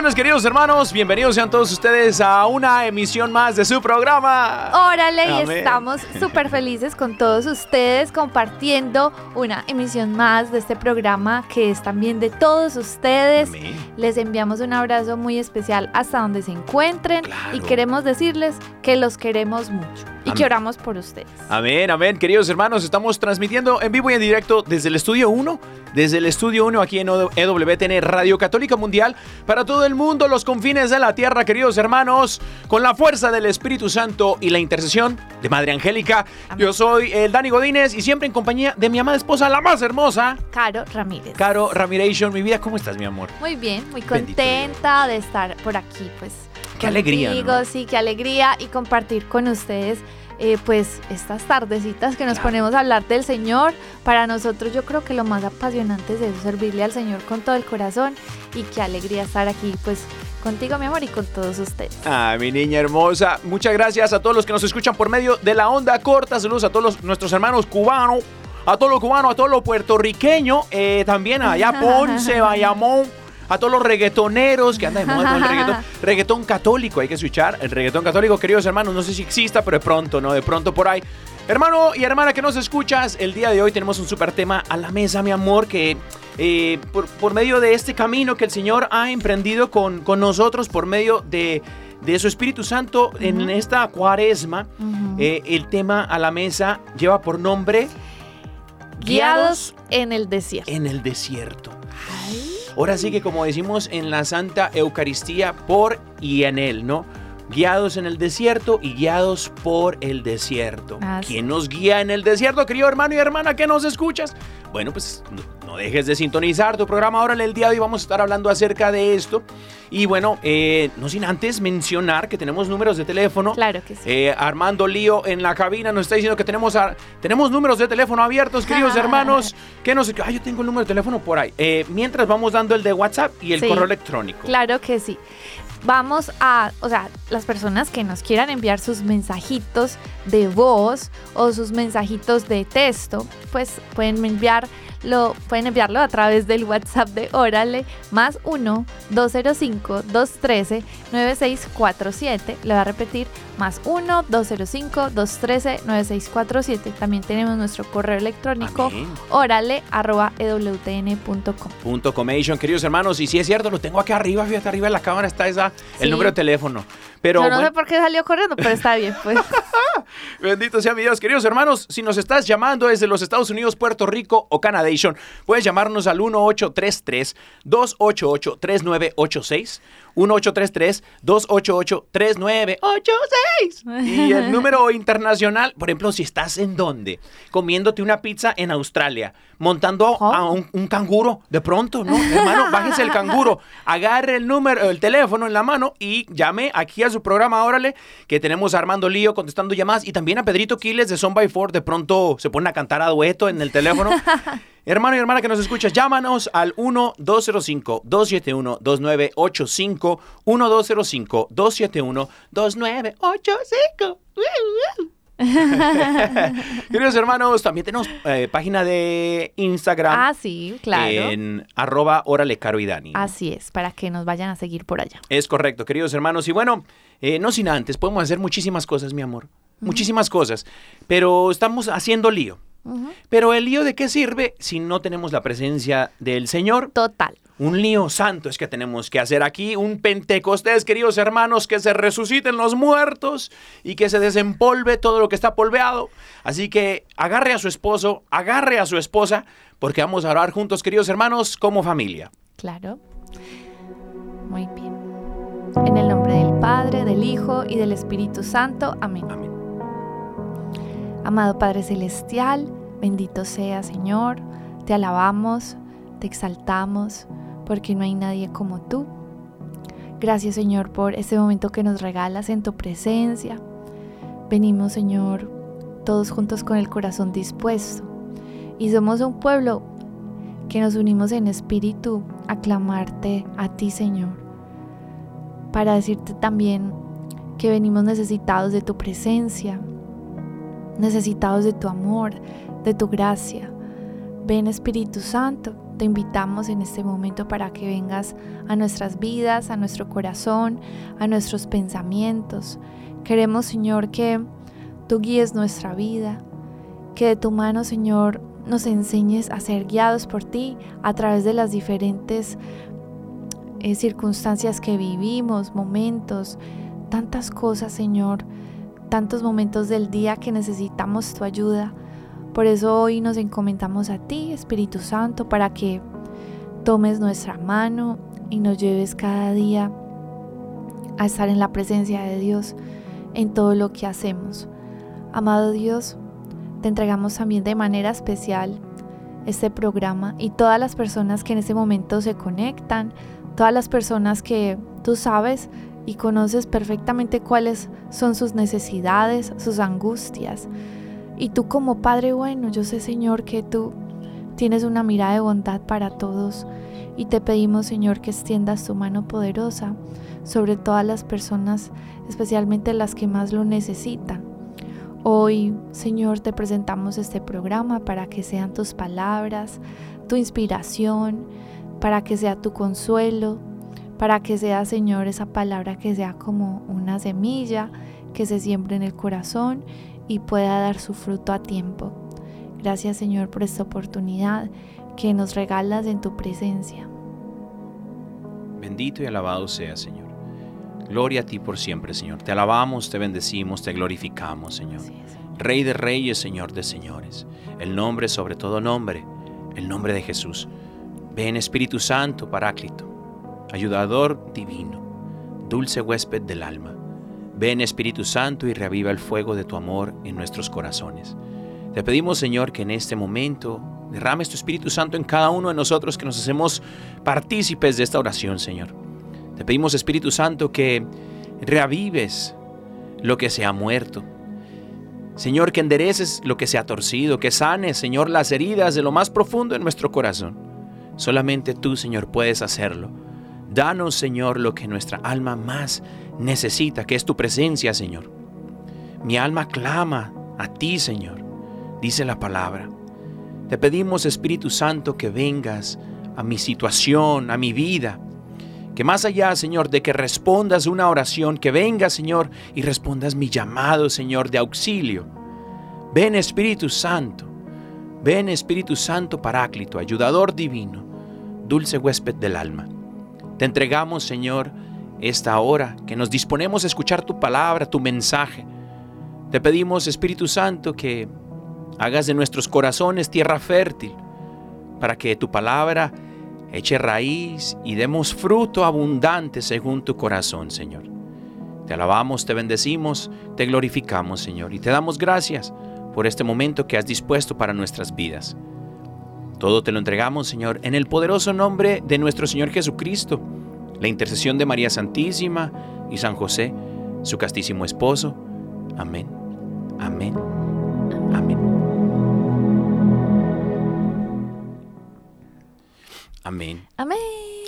Bendiciones queridos hermanos, bienvenidos sean todos ustedes a una emisión más de su programa. Órale, y estamos súper felices con todos ustedes compartiendo una emisión más de este programa que es también de todos ustedes. Amén. Les enviamos un abrazo muy especial hasta donde se encuentren y Claro. queremos decirles que los queremos mucho y que oramos por ustedes. Amén, amén, queridos hermanos, estamos transmitiendo en vivo y en directo desde el estudio 1, desde el estudio 1 aquí en EWTN Radio Católica Mundial para todo el mundo, los confines de la tierra, queridos hermanos, con la fuerza del Espíritu Santo y la intercesión de Madre Angélica. Amén. Yo soy el Dani Godínez y siempre en compañía de mi amada esposa, la más hermosa, Caro Ramírez. Caro Ramiration, mi vida, ¿cómo estás, mi amor? Muy bien, muy contenta de estar por aquí, pues. Qué alegría, ¿no? Sí, qué alegría y compartir con ustedes, eh, pues, estas tardecitas que nos Claro. ponemos a hablar del Señor. Para nosotros, yo creo que lo más apasionante es eso, servirle al Señor con todo el corazón y qué alegría estar aquí, pues, contigo, mi amor, y con todos ustedes. Ah, mi niña hermosa. Muchas gracias a todos los que nos escuchan por medio de la onda corta. Saludos a todos los- nuestros hermanos cubanos, a todos los cubanos, a todos los puertorriqueños, eh, también allá Ponce, Bayamón, a todos los reggaetoneros que andan de moda con el reggaetón. Reggaetón católico, hay que escuchar. El reggaetón católico, queridos hermanos, no sé si exista, pero de pronto, ¿no? De pronto por ahí. Hermano y hermana que nos escuchas, el día de hoy tenemos un super tema a la mesa, mi amor, que eh, por, por medio de este camino que el Señor ha emprendido con, con nosotros, por medio de, de su Espíritu Santo en esta cuaresma, eh, el tema a la mesa lleva por nombre Guiados en el desierto. en el desierto. Ahora sí que como decimos en la Santa Eucaristía, por y en él, ¿no? Guiados en el desierto y guiados por el desierto. Ah. ¿Quién nos guía en el desierto, querido hermano y hermana que nos escuchas? Bueno, pues no, no dejes de sintonizar tu programa. Ahora en el día de hoy vamos a estar hablando acerca de esto. Y bueno, eh, no sin antes mencionar que tenemos números de teléfono. Claro que sí. Eh, Armando Lío en la cabina nos está diciendo que tenemos, a- tenemos números de teléfono abiertos, queridos hermanos. Que nos, ah, yo tengo el número de teléfono por ahí. Eh, mientras vamos dando el de WhatsApp y el Sí. correo electrónico. Claro que sí. Vamos a, o sea, las personas que nos quieran enviar sus mensajitos de voz o sus mensajitos de texto, pues pueden enviarlo, pueden enviarlo a través del WhatsApp de Órale, más 1 205 213 9647. Le voy a repetir, más 1 205 213 9647. También tenemos nuestro correo electrónico Amén. órale arroba ewtn.com. Punto comation, queridos hermanos. Y si es cierto, lo tengo acá arriba, fíjate arriba en la cámara está esa, el Sí. número de teléfono. Pero Yo no sé por qué salió corriendo, pero está bien, pues. Bendito sea mi Dios, queridos hermanos. Si nos estás llamando desde los Estados Unidos, Puerto Rico o Canadation, puedes llamarnos al 1833-288-3986. 1833-288-3986. Y el número internacional, por ejemplo, si estás en dónde? Comiéndote una pizza en Australia, montando a un, un canguro, de pronto, ¿no? Hermano, bájese el canguro, agarre el número, el teléfono en la mano y llame aquí a su programa, órale, que tenemos a Armando Lío contestando llamadas y también a Pedrito Quiles de Son by Four, de pronto se pone a cantar a dueto en el teléfono. Hermano y hermana que nos escuchas, llámanos al 1-205-271-2985, 1-205-271-2985. Queridos hermanos, también tenemos eh, página de Instagram Ah, sí, claro. en arroba órale caro y Dani. Así es, para que nos vayan a seguir por allá. Es correcto, queridos hermanos. Y bueno, eh, no sin antes, podemos hacer muchísimas cosas, mi amor. Muchísimas cosas. Pero estamos haciendo lío. Pero el lío de qué sirve si no tenemos la presencia del Señor? Total. Un lío santo es que tenemos que hacer aquí, un Pentecostés, queridos hermanos, que se resuciten los muertos y que se desempolve todo lo que está polveado. Así que agarre a su esposo, agarre a su esposa, porque vamos a orar juntos, queridos hermanos, como familia. Claro. Muy bien. En el nombre del Padre, del Hijo y del Espíritu Santo. Amén. Amén. Amado Padre Celestial, bendito sea Señor, te alabamos, te exaltamos, porque no hay nadie como tú. Gracias Señor por este momento que nos regalas en tu presencia. Venimos Señor todos juntos con el corazón dispuesto y somos un pueblo que nos unimos en espíritu a clamarte a ti Señor, para decirte también que venimos necesitados de tu presencia, necesitados de tu amor, de tu gracia. Ven Espíritu Santo, te invitamos en este momento para que vengas a nuestras vidas, a nuestro corazón, a nuestros pensamientos. Queremos, Señor, que tú guíes nuestra vida, que de tu mano, Señor, nos enseñes a ser guiados por ti a través de las diferentes eh, circunstancias que vivimos, momentos, tantas cosas, Señor, tantos momentos del día que necesitamos tu ayuda. Por eso hoy nos encomendamos a ti, Espíritu Santo, para que tomes nuestra mano y nos lleves cada día a estar en la presencia de Dios en todo lo que hacemos. Amado Dios, te entregamos también de manera especial este programa y todas las personas que en este momento se conectan, todas las personas que tú sabes y conoces perfectamente cuáles son sus necesidades, sus angustias. Y tú como Padre bueno, yo sé Señor que tú tienes una mirada de bondad para todos y te pedimos Señor que extiendas tu mano poderosa sobre todas las personas, especialmente las que más lo necesitan. Hoy, Señor, te presentamos este programa para que sean tus palabras, tu inspiración, para que sea tu consuelo, para que sea, Señor, esa palabra que sea como una semilla que se siembre en el corazón y pueda dar su fruto a tiempo. Gracias, Señor, por esta oportunidad que nos regalas en tu presencia. Bendito y alabado sea, Señor. Gloria a ti por siempre, Señor. Te alabamos, te bendecimos, te glorificamos, Señor. Rey de reyes, Señor de señores. El nombre sobre todo nombre, el nombre de Jesús. Ven Espíritu Santo, Paráclito, ayudador divino, dulce huésped del alma. Ven Espíritu Santo y reaviva el fuego de tu amor en nuestros corazones. Te pedimos, Señor, que en este momento derrames tu Espíritu Santo en cada uno de nosotros que nos hacemos partícipes de esta oración, Señor. Te pedimos, Espíritu Santo, que reavives lo que se ha muerto. Señor, que endereces lo que se ha torcido, que sanes, Señor, las heridas de lo más profundo de nuestro corazón. Solamente tú, Señor, puedes hacerlo. Danos, Señor, lo que nuestra alma más necesita, que es tu presencia, Señor. Mi alma clama a ti, Señor, dice la palabra. Te pedimos, Espíritu Santo, que vengas a mi situación, a mi vida. Que más allá, Señor, de que respondas una oración, que vengas, Señor, y respondas mi llamado, Señor, de auxilio. Ven, Espíritu Santo. Ven, Espíritu Santo Paráclito, ayudador divino, dulce huésped del alma. Te entregamos, Señor, esta hora que nos disponemos a escuchar tu palabra, tu mensaje. Te pedimos, Espíritu Santo, que hagas de nuestros corazones tierra fértil, para que tu palabra eche raíz y demos fruto abundante según tu corazón, Señor. Te alabamos, te bendecimos, te glorificamos, Señor, y te damos gracias por este momento que has dispuesto para nuestras vidas. Todo te lo entregamos, Señor, en el poderoso nombre de nuestro Señor Jesucristo, la intercesión de María Santísima y San José, su castísimo esposo. Amén. Amén. Amén. Amén. Amén.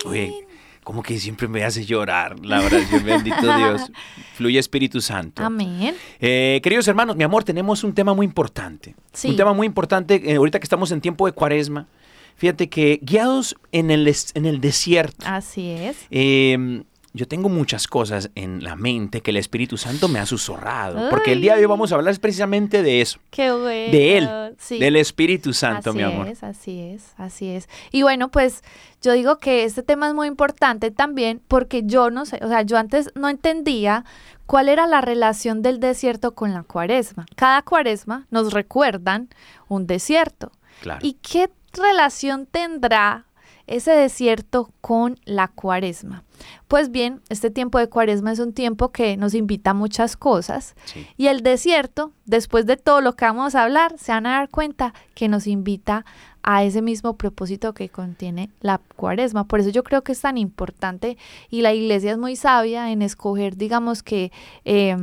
Oye, como que siempre me hace llorar la oración, bendito Dios. Fluye Espíritu Santo. Amén. Eh, queridos hermanos, mi amor, tenemos un tema muy importante. Sí. Un tema muy importante, eh, ahorita que estamos en tiempo de cuaresma. Fíjate que guiados en el, en el desierto, Así es. eh, yo tengo muchas cosas en la mente que el Espíritu Santo me ha susurrado. Porque el día de hoy vamos a hablar precisamente de eso. Qué bueno. De Él, Sí. del Espíritu Santo, así mi amor. es, así es, así es. Y bueno, pues yo digo que este tema es muy importante también porque yo no sé, o sea, yo antes no entendía cuál era la relación del desierto con la cuaresma. Cada cuaresma nos recuerdan un desierto. Claro. ¿Y qué relación tendrá ese desierto con la cuaresma? Pues bien, este tiempo de cuaresma es un tiempo que nos invita a muchas cosas Sí. y el desierto, después de todo lo que vamos a hablar, se van a dar cuenta que nos invita a ese mismo propósito que contiene la cuaresma. Por eso yo creo que es tan importante y la iglesia es muy sabia en escoger, digamos que, eh,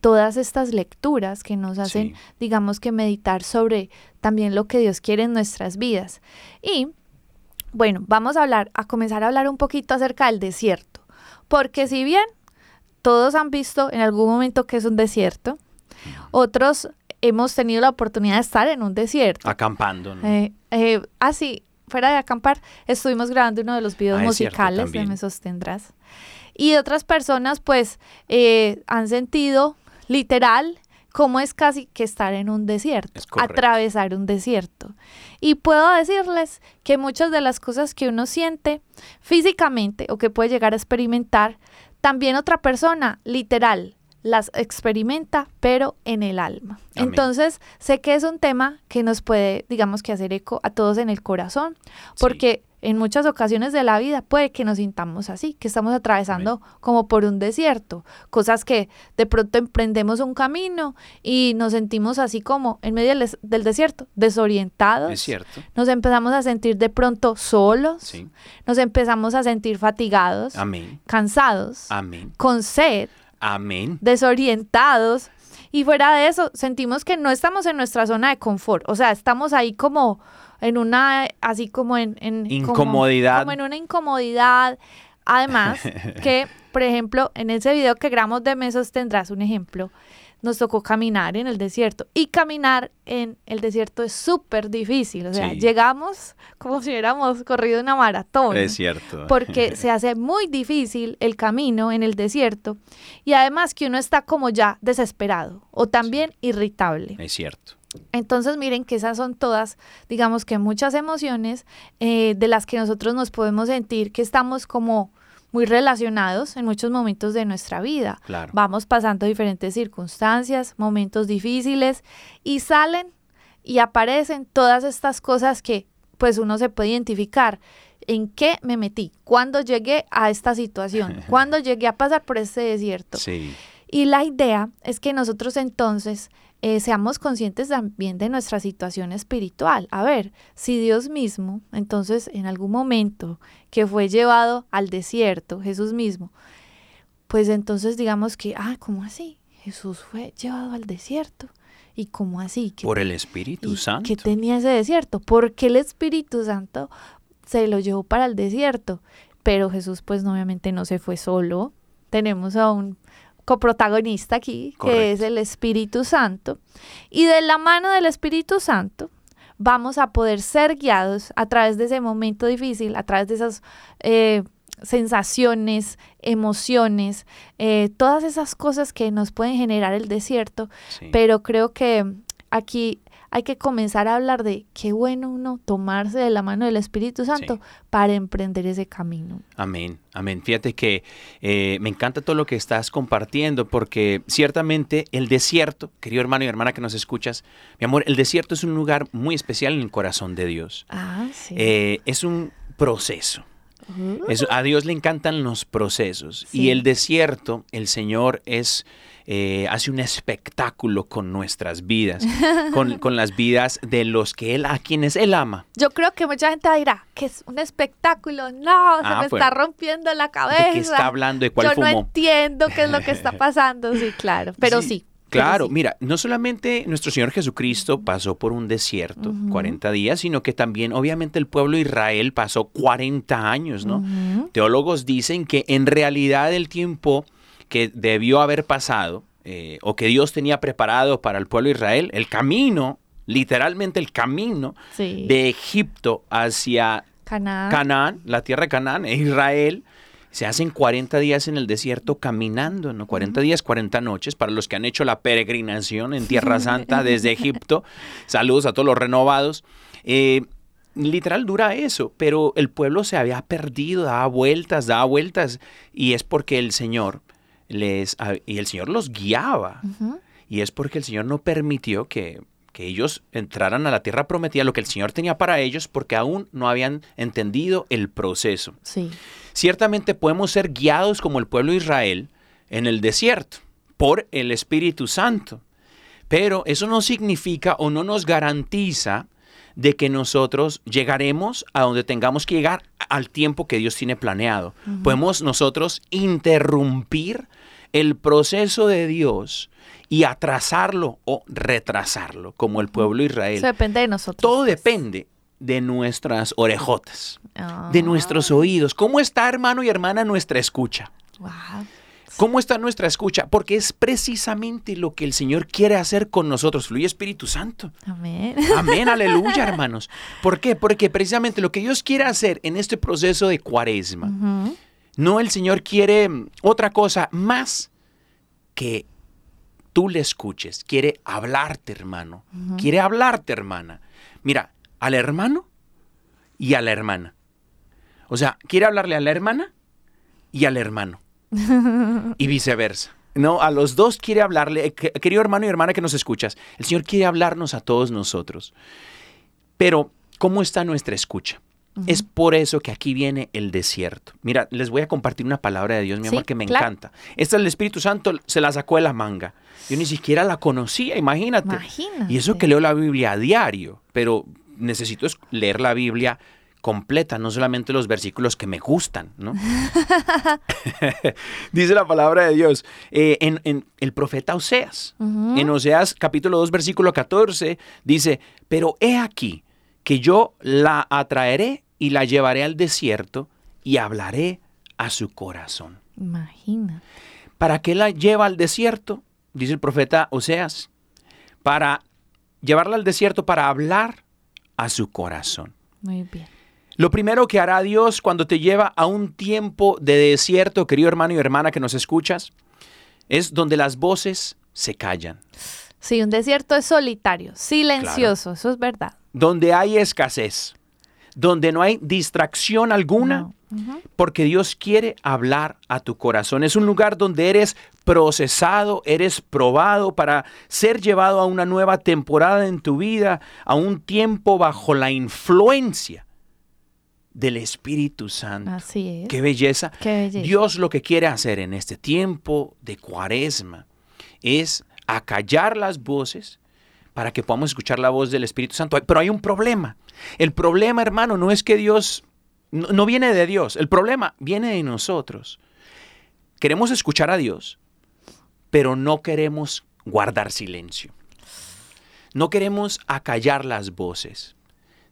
todas estas lecturas que nos hacen, Sí. digamos que meditar sobre también lo que Dios quiere en nuestras vidas. Y bueno, vamos a hablar, a comenzar a hablar un poquito acerca del desierto. Porque si bien todos han visto en algún momento que es un desierto, otros hemos tenido la oportunidad de estar en un desierto. Acampando, ¿no? Eh, eh, ah, sí, fuera de acampar, estuvimos grabando uno de los videos Ah, musicales de. Me Sostendrás. Y otras personas, pues, eh, han sentido literal cómo es casi que estar en un desierto, atravesar un desierto. Y puedo decirles que muchas de las cosas que uno siente físicamente o que puede llegar a experimentar, también otra persona, literal, las experimenta, pero en el alma. Amén. Entonces, sé que es un tema que nos puede, digamos que hacer eco a todos en el corazón, porque en muchas ocasiones de la vida puede que nos sintamos así, que estamos atravesando como por un desierto, cosas que de pronto emprendemos un camino y nos sentimos así como en medio del, del desierto, desorientados. Es cierto. Nos empezamos a sentir de pronto solos, Sí. nos empezamos a sentir fatigados, Amén. cansados, Amén. con sed, Amén. desorientados. Y fuera de eso, sentimos que no estamos en nuestra zona de confort. O sea, estamos ahí como en una, así como en... en como- Incomodidad. Como, en una incomodidad. Además, que, por ejemplo, en ese video que grabamos de Mesos tendrás un ejemplo. Nos tocó caminar en el desierto. Y caminar en el desierto es súper difícil. O sea, Sí. llegamos como si hubiéramos corrido una maratón Es cierto. porque se hace muy difícil el camino en el desierto y además que uno está como ya desesperado o también irritable. Es cierto. Entonces miren que esas son todas, digamos que muchas emociones eh, de las que nosotros nos podemos sentir que estamos como muy relacionados en muchos momentos de nuestra vida. Claro. Vamos pasando diferentes circunstancias, momentos difíciles y salen y aparecen todas estas cosas que pues uno se puede identificar. ¿En qué me metí? ¿Cuándo llegué a esta situación? ¿Cuándo llegué a pasar por este desierto? Sí. Y la idea es que nosotros entonces eh, seamos conscientes también de nuestra situación espiritual. A ver, si Dios mismo, entonces en algún momento que fue llevado al desierto, Jesús mismo, pues entonces digamos que, ah, ¿cómo así? Jesús fue llevado al desierto. ¿Y cómo así? ¿Qué Por el Espíritu ¿Y Santo. ¿Qué tenía ese desierto? ¿Por qué el Espíritu Santo se lo llevó para el desierto? Pero Jesús, pues obviamente no se fue solo. Tenemos a un coprotagonista aquí, que es el Espíritu Santo. Y de la mano del Espíritu Santo vamos a poder ser guiados a través de ese momento difícil, a través de esas eh, sensaciones, emociones, eh, todas esas cosas que nos pueden generar el desierto Sí. pero creo que aquí hay que comenzar a hablar de qué bueno uno tomarse de la mano del Espíritu Santo Sí. para emprender ese camino. Amén, amén. Fíjate que eh, me encanta todo lo que estás compartiendo porque ciertamente el desierto, querido hermano y hermana que nos escuchas, mi amor, el desierto es un lugar muy especial en el corazón de Dios. Ah, sí. Eh, es un proceso. Es- a Dios le encantan los procesos Sí. y el desierto, el Señor es eh, hace un espectáculo con nuestras vidas, con, con las vidas de los que él a quienes él ama. Yo creo que mucha gente dirá que es un espectáculo. No, se Ah, me está rompiendo la cabeza. ¿De qué está hablando? ¿De cuál Yo no entiendo qué es lo que está pasando. Sí, claro. Pero sí. Claro, sí. mira, no solamente nuestro Señor Jesucristo pasó por un desierto, 40 días, sino que también obviamente el pueblo de Israel pasó 40 años, ¿no? Teólogos dicen que en realidad el tiempo que debió haber pasado eh, o que Dios tenía preparado para el pueblo de Israel, el camino, literalmente el camino Sí. de Egipto hacia Canaán. Canaán, la tierra de Canaán, e Israel, se hacen 40 días en el desierto caminando, ¿no? 40 días, 40 noches, para los que han hecho la peregrinación en Tierra Santa desde Egipto. Saludos a todos los renovados. Eh, literal dura eso, pero el pueblo se había perdido, daba vueltas, daba vueltas, y es porque el Señor les, y el Señor los guiaba. Y es porque el Señor no permitió que, que ellos entraran a la tierra prometida, lo que el Señor tenía para ellos, porque aún no habían entendido el proceso. Sí. Ciertamente podemos ser guiados como el pueblo de Israel en el desierto por el Espíritu Santo, pero eso no significa o no nos garantiza de que nosotros llegaremos a donde tengamos que llegar al tiempo que Dios tiene planeado. Podemos nosotros interrumpir el proceso de Dios y atrasarlo o retrasarlo, como el pueblo de Israel. Eso depende de nosotros. Todo pues. depende de nuestras orejotas, Ah. de nuestros oídos. ¿Cómo está, hermano y hermana, nuestra escucha? Wow. ¿Cómo está nuestra escucha? Porque es precisamente lo que el Señor quiere hacer con nosotros. Fluye Espíritu Santo. Amén. Amén, aleluya, hermanos. ¿Por qué? Porque precisamente lo que Dios quiere hacer en este proceso de cuaresma. No el Señor quiere mm, otra cosa más que tú le escuches. Quiere hablarte, hermano. Quiere hablarte, hermana. Mira, al hermano y a la hermana. O sea, quiere hablarle a la hermana y al hermano. y viceversa. No, a los dos quiere hablarle, eh, que- querido hermano y hermana que nos escuchas, el Señor quiere hablarnos a todos nosotros. Pero, ¿cómo está nuestra escucha? Es por eso que aquí viene el desierto. Mira, les voy a compartir una palabra de Dios, mi Sí, amor, que me claro. encanta. Esta el Espíritu Santo se la sacó de la manga. Yo ni siquiera la conocía, imagínate. Imagínate. Y eso que leo la Biblia a diario, pero necesito es- leer la Biblia completa, no solamente los versículos que me gustan, ¿no? Dice la palabra de Dios eh, en, en el profeta Oseas. En Oseas capítulo 2 versículo 14 dice, pero he aquí que yo la atraeré y la llevaré al desierto y hablaré a su corazón. Imagina. ¿Para qué la lleva al desierto? Dice el profeta Oseas. Para llevarla al desierto para hablar a su corazón. Muy bien. Lo primero que hará Dios cuando te lleva a un tiempo de desierto, querido hermano y hermana que nos escuchas, es donde las voces se callan, Sí, un desierto es solitario, silencioso, eso es verdad. donde hay escasez, donde no hay distracción alguna, No. Porque Dios quiere hablar a tu corazón. Es un lugar donde eres procesado, eres probado para ser llevado a una nueva temporada en tu vida, a un tiempo bajo la influencia del Espíritu Santo. Así es. Qué belleza. Qué belleza. Dios lo que quiere hacer en este tiempo de cuaresma es acallar las voces para que podamos escuchar la voz del Espíritu Santo. Pero hay un problema. El problema, hermano, no es que Dios, no, no viene de Dios. El problema viene de nosotros. Queremos escuchar a Dios, pero no queremos guardar silencio. No queremos acallar las voces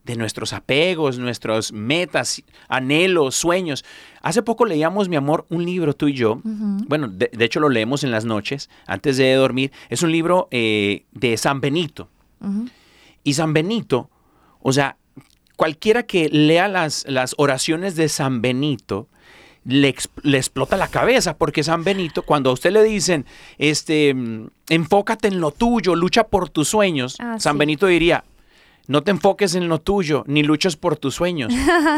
de nuestros apegos, nuestras metas, anhelos, sueños. Hace poco leíamos, mi amor, un libro tú y yo. Bueno, de, de hecho lo leemos en las noches, antes de dormir. Es un libro eh, de San Benito. Y San Benito, o sea, cualquiera que lea las, las oraciones de San Benito, le, le explota la cabeza, porque San Benito, cuando a usted le dicen, este, mm, enfócate en lo tuyo, lucha por tus sueños, Ah, San sí. Benito diría, no te enfoques en lo tuyo, ni luches por tus sueños.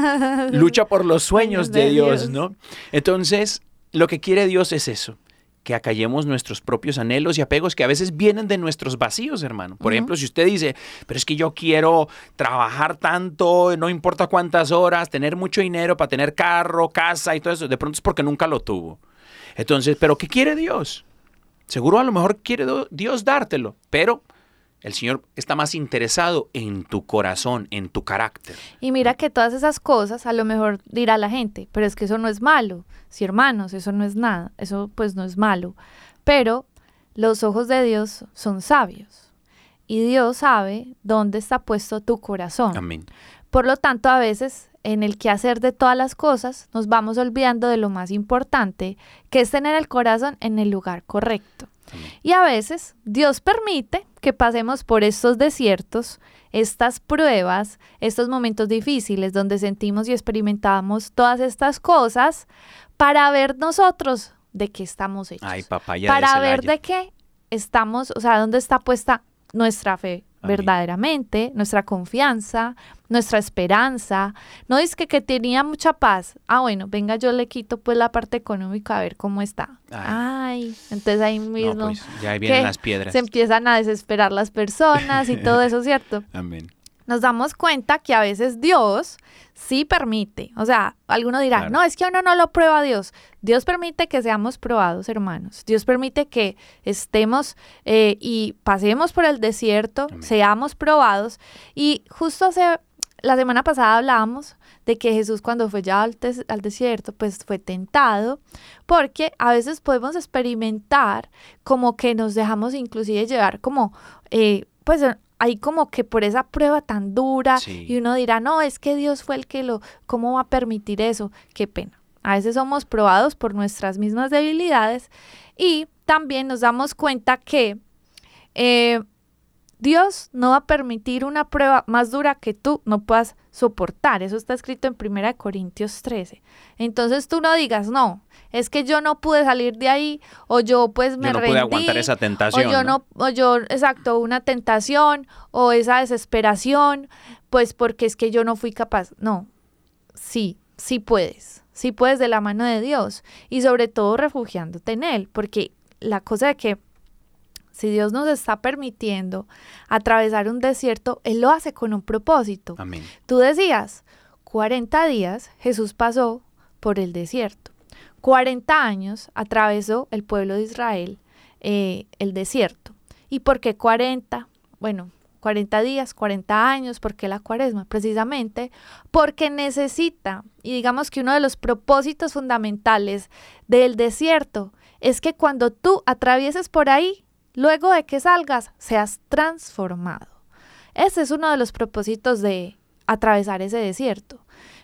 Lucha por los sueños de, de Dios, Dios. ¿no? Entonces, lo que quiere Dios es eso, que acallemos nuestros propios anhelos y apegos que a veces vienen de nuestros vacíos, hermano. Por ejemplo, si usted dice, pero es que yo quiero trabajar tanto, no importa cuántas horas, tener mucho dinero para tener carro, casa y todo eso, de pronto es porque nunca lo tuvo. Entonces, ¿pero qué quiere Dios? Seguro a lo mejor quiere Dios dártelo, pero el Señor está más interesado en tu corazón, en tu carácter. Y mira que todas esas cosas a lo mejor dirá la gente, pero es que eso no es malo. Sí, hermanos, eso no es nada, eso pues no es malo. Pero los ojos de Dios son sabios y Dios sabe dónde está puesto tu corazón. Amén. Por lo tanto, a veces en el quehacer de todas las cosas nos vamos olvidando de lo más importante, que es tener el corazón en el lugar correcto. Y a veces Dios permite que pasemos por estos desiertos, estas pruebas, estos momentos difíciles donde sentimos y experimentamos todas estas cosas para ver nosotros de qué estamos hechos. Ay, papaya para de ver de qué estamos, o sea, dónde está puesta nuestra fe Amén. verdaderamente, nuestra confianza, nuestra esperanza. No es que, que tenía mucha paz. Ah, bueno, venga, yo le quito pues la parte económica a ver cómo está. Ay. Ay, entonces ahí mismo No, pues, ya ahí vienen las piedras. se empiezan a desesperar las personas y todo eso, ¿cierto? Amén. Nos damos cuenta que a veces Dios sí permite. O sea, alguno dirá, Claro. no, es que uno no lo prueba a Dios. Dios permite que seamos probados, hermanos. Dios permite que estemos eh, y pasemos por el desierto, Amén. seamos probados. Y justo hace, la semana pasada hablábamos de que Jesús cuando fue ya al, des- al desierto, pues fue tentado, porque a veces podemos experimentar como que nos dejamos inclusive llevar como, eh, pues ahí como que por esa prueba tan dura Sí. y uno dirá, no, es que Dios fue el que lo, ¿cómo va a permitir eso? Qué pena. A veces somos probados por nuestras mismas debilidades y también nos damos cuenta que eh, Dios no va a permitir una prueba más dura que tú no puedas soportar. Eso está escrito en 1 Corintios 13. Entonces tú no digas, no, es que yo no pude salir de ahí o yo pues me Yo no rendí. pude aguantar esa tentación. O yo no, o yo, exacto, una tentación o esa desesperación, pues porque es que yo no fui capaz. No, sí, sí puedes, sí puedes de la mano de Dios y sobre todo refugiándote en Él, porque la cosa de que si Dios nos está permitiendo atravesar un desierto, Él lo hace con un propósito. Amén. Tú decías, 40 días Jesús pasó por el desierto. 40 años atravesó el pueblo de Israel eh, el desierto. ¿Y por qué 40? Bueno, 40 días, 40 años, ¿por qué la cuaresma? Precisamente porque necesita, y digamos que uno de los propósitos fundamentales del desierto es que cuando tú atravieses por ahí, luego de que salgas, seas transformado. Ese es uno de los propósitos de atravesar ese desierto.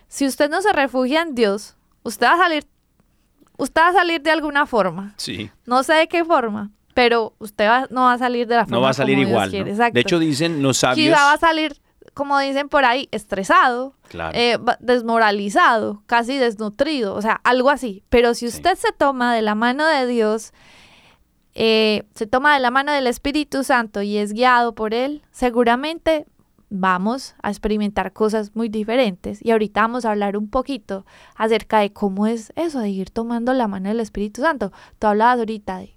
Si usted no se refugia en Dios, usted va a salir, usted va a salir de alguna forma. Sí. No sé de qué forma, pero usted va- no va a salir de la forma No va a salir como Dios igual. De hecho, dicen los sabios. Quizá va a salir, como dicen por ahí, estresado, Claro. eh, desmoralizado, casi desnutrido, o sea, algo así. Pero si Sí. usted se toma de la mano de Dios, eh, se toma de la mano del Espíritu Santo y es guiado por Él, seguramente vamos a experimentar cosas muy diferentes. Y ahorita vamos a hablar un poquito acerca de cómo es eso de ir tomando la mano del Espíritu Santo. Tú hablabas ahorita de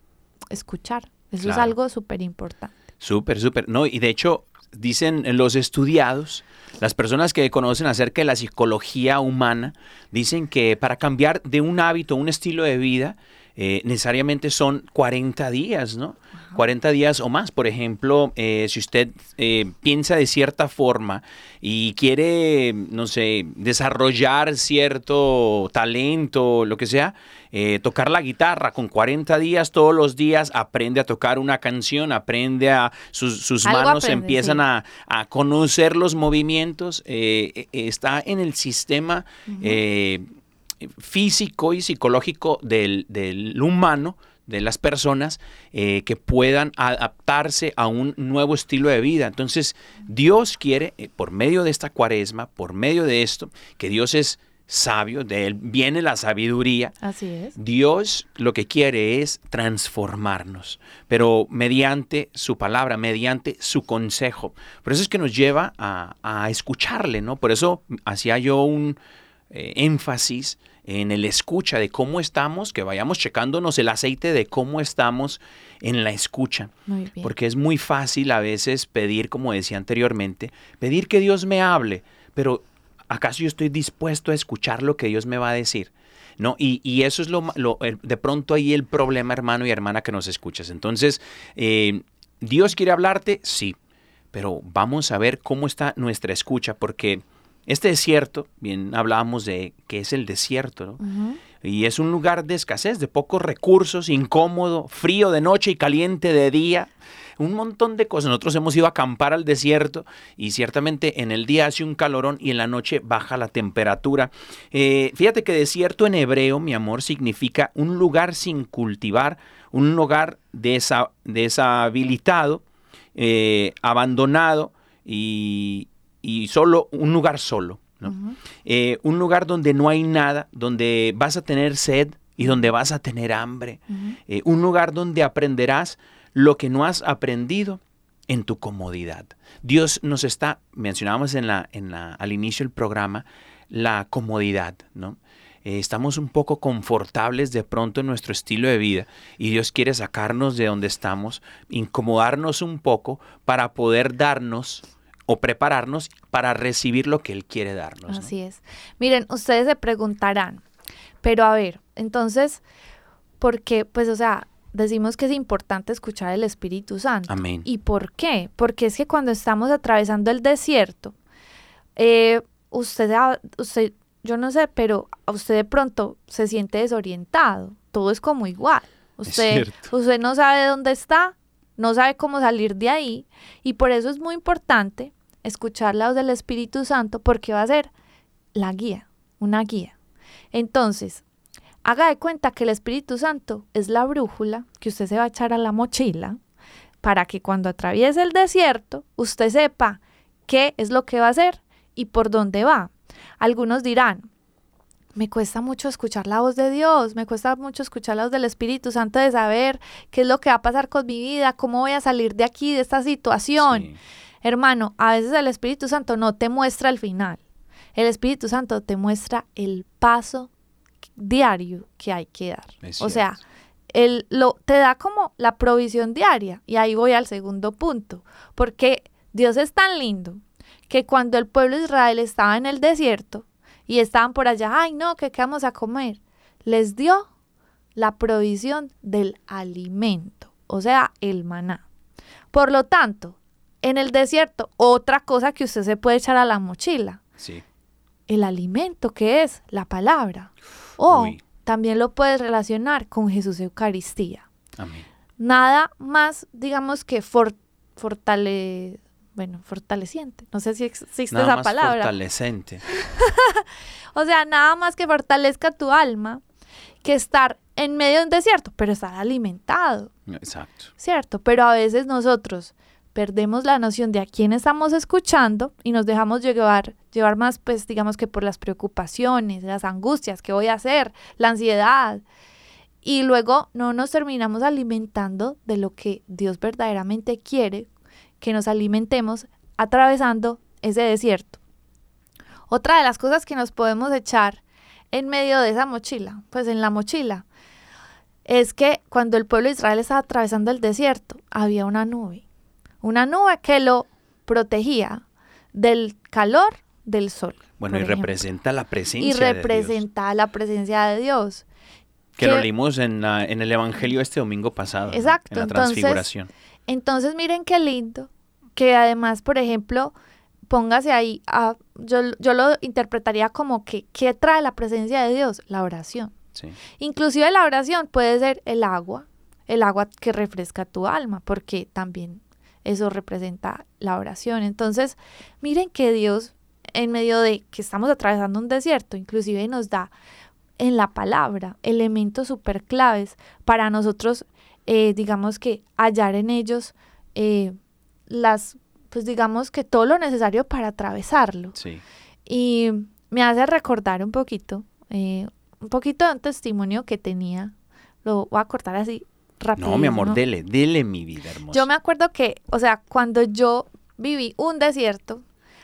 escuchar. Eso es algo súper importante. Súper, súper. No, y de hecho, dicen los estudiados, las personas que conocen acerca de la psicología humana, dicen que para cambiar de un hábito, un estilo de vida, eh, necesariamente son 40 días, ¿no? 40 días o más. Por ejemplo, eh, si usted eh, piensa de cierta forma y quiere, no sé, desarrollar cierto talento, lo que sea, tocar la guitarra con 40 días todos los días, aprende a tocar una canción, aprende a sus, manos aprende, empiezan sí. a, a conocer los movimientos, eh, está en el sistema físico y psicológico del, del humano, de las personas, eh, que puedan adaptarse a un nuevo estilo de vida. Entonces, Dios quiere, eh, por medio de esta cuaresma, por medio de esto, que Dios es sabio, de Él viene la sabiduría, Así es. Dios lo que quiere es transformarnos, pero mediante su palabra, mediante su consejo. Por eso es que nos lleva a, a escucharle, ¿no? Por eso hacía yo un eh, énfasis en el escucha de cómo estamos, que vayamos checándonos el aceite de cómo estamos en la escucha. Muy bien. Porque es muy fácil a veces pedir, como decía anteriormente, pedir que Dios me hable, pero ¿acaso yo estoy dispuesto a escuchar lo que Dios me va a decir? ¿No? Y, y eso es lo, ma- lo- el- de pronto ahí el problema, hermano y hermana, que nos escuchas. Entonces, eh, ¿Dios quiere hablarte? Sí, pero vamos a ver cómo está nuestra escucha, porque este desierto, bien hablábamos de que es el desierto, ¿no? Y es un lugar de escasez, de pocos recursos, incómodo, frío de noche y caliente de día. Un montón de cosas. Nosotros hemos ido a acampar al desierto y ciertamente en el día hace un calorón y en la noche baja la temperatura. Eh, fíjate que desierto en hebreo, mi amor, significa un lugar sin cultivar, un lugar desa- deshabilitado, eh, abandonado y, y solo, un lugar solo. ¿no? Eh, un lugar donde no hay nada, donde vas a tener sed y donde vas a tener hambre. Eh, un lugar donde aprenderás lo que no has aprendido en tu comodidad. Dios nos está, mencionábamos en la, en la, al inicio del programa, la comodidad, ¿no? Eh, estamos un poco confortables de pronto en nuestro estilo de vida y Dios quiere sacarnos de donde estamos, incomodarnos un poco para poder darnos o prepararnos para recibir lo que Él quiere darnos. ¿no? Así es. Miren, ustedes se preguntarán, pero a ver, entonces, ¿por qué? Pues, o sea, decimos que es importante escuchar el Espíritu Santo. Amén. ¿Y por qué? Porque es que cuando estamos atravesando el desierto, eh, usted, usted, yo no sé, pero a usted de pronto se siente desorientado. Todo es como igual. Usted, usted no sabe dónde está, no sabe cómo salir de ahí. Y por eso es muy importante escuchar la voz del Espíritu Santo porque va a ser la guía, una guía. Entonces, haga de cuenta que el Espíritu Santo es la brújula que usted se va a echar a la mochila para que cuando atraviese el desierto usted sepa qué es lo que va a hacer y por dónde va. Algunos dirán, me cuesta mucho escuchar la voz de Dios, me cuesta mucho escuchar la voz del Espíritu Santo de saber qué es lo que va a pasar con mi vida, cómo voy a salir de aquí, de esta situación. Sí. Hermano, a veces el Espíritu Santo no te muestra el final. El Espíritu Santo te muestra el paso diario que hay que dar. Es O sea, él lo, te da como la provisión diaria. Y ahí voy al segundo punto. Porque Dios es tan lindo que cuando el pueblo de Israel estaba en el desierto y estaban por allá, ay no, que qué vamos a comer, les dio la provisión del alimento, o sea, el maná. Por lo tanto, en el desierto, otra cosa que usted se puede echar a la mochila, Sí. el alimento que es la palabra. O Uy. también lo puedes relacionar con Jesús Eucaristía. Amén. Nada más, digamos que for- fortale, bueno, fortaleciente. No sé si ex- existe Nada esa más palabra. fortalecente. O sea, nada más que fortalezca tu alma que estar en medio de un desierto, pero estar alimentado. Exacto. ¿cierto? Pero a veces nosotros perdemos la noción de a quién estamos escuchando y nos dejamos llevar, llevar más, pues digamos que por las preocupaciones, las angustias, qué voy a hacer, la ansiedad. Y luego no nos terminamos alimentando de lo que Dios verdaderamente quiere que nos alimentemos atravesando ese desierto. Otra de las cosas que nos podemos echar en medio de esa mochila, pues en la mochila, es que cuando el pueblo de Israel estaba atravesando el desierto, había una nube. Una nube que lo protegía del calor del sol. Bueno, y ejemplo. representa la presencia Y de Dios, representa la presencia de Dios. que lo leímos en, la- en el Evangelio este domingo pasado. ¿no? Exacto, En la entonces- transfiguración. Entonces, miren qué lindo que además, por ejemplo, póngase ahí, a- yo, yo lo interpretaría como que, ¿qué trae la presencia de Dios? La oración. Sí. Inclusive la oración puede ser el agua, el agua que refresca tu alma, porque también eso representa la oración. Entonces, miren que Dios, en medio de que estamos atravesando un desierto, inclusive nos da en la palabra elementos súper claves para nosotros, eh, digamos que hallar en ellos eh, las, pues digamos que todo lo necesario para atravesarlo. Sí. Y me hace recordar un poquito, eh, un poquito de un testimonio que tenía. Lo voy a cortar así rápido. No, mi amor, dele, dele mi vida hermosa. Yo me acuerdo que, o sea, cuando yo viví un desierto,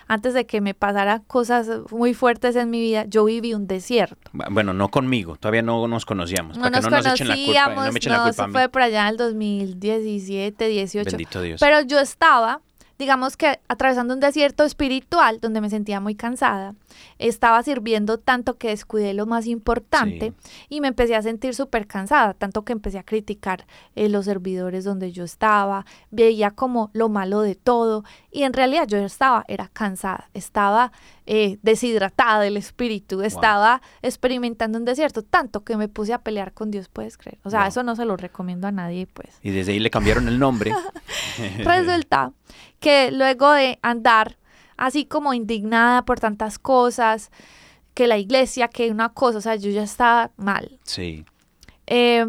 antes de que me pasara cosas muy fuertes en mi vida, yo viví un desierto. Bueno, no conmigo, todavía no nos conocíamos. No para nos que no nos echen la culpa, no me echen no, la culpa a mí. fue por allá en el 2017, 18. Bendito Dios. Pero yo estaba, digamos que atravesando un desierto espiritual donde me sentía muy cansada. Estaba sirviendo tanto que descuidé lo más importante y me empecé a sentir súper cansada, tanto que empecé a criticar eh, los servidores donde yo estaba, veía como lo malo de todo y en realidad yo estaba, era cansada, estaba eh, deshidratada del espíritu, estaba experimentando un desierto, tanto que me puse a pelear con Dios, puedes creer. O sea, Wow. eso no se lo recomiendo a nadie, pues. Y desde ahí le cambiaron el nombre. Resulta que luego de andar así como indignada por tantas cosas, que la iglesia, que una cosa, o sea, yo ya estaba mal. Sí. eh,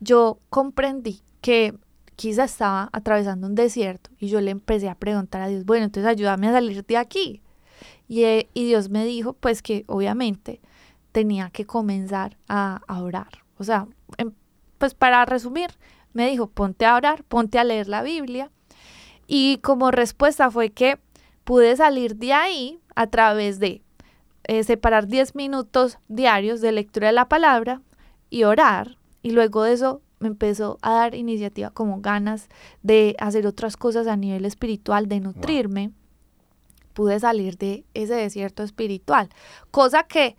yo comprendí que quizá estaba atravesando un desierto y yo le empecé a preguntar a Dios, bueno, entonces ayúdame a salir de aquí. Y, eh, y Dios me dijo, pues que obviamente tenía que comenzar a, a orar. O sea, em- pues para resumir, me dijo, ponte a orar, ponte a leer la Biblia. Y como respuesta fue que pude salir de ahí a través de eh, separar 10 minutos diarios de lectura de la palabra y orar. Y luego de eso me empezó a dar iniciativa como ganas de hacer otras cosas a nivel espiritual, de nutrirme. Pude salir de ese desierto espiritual. Cosa que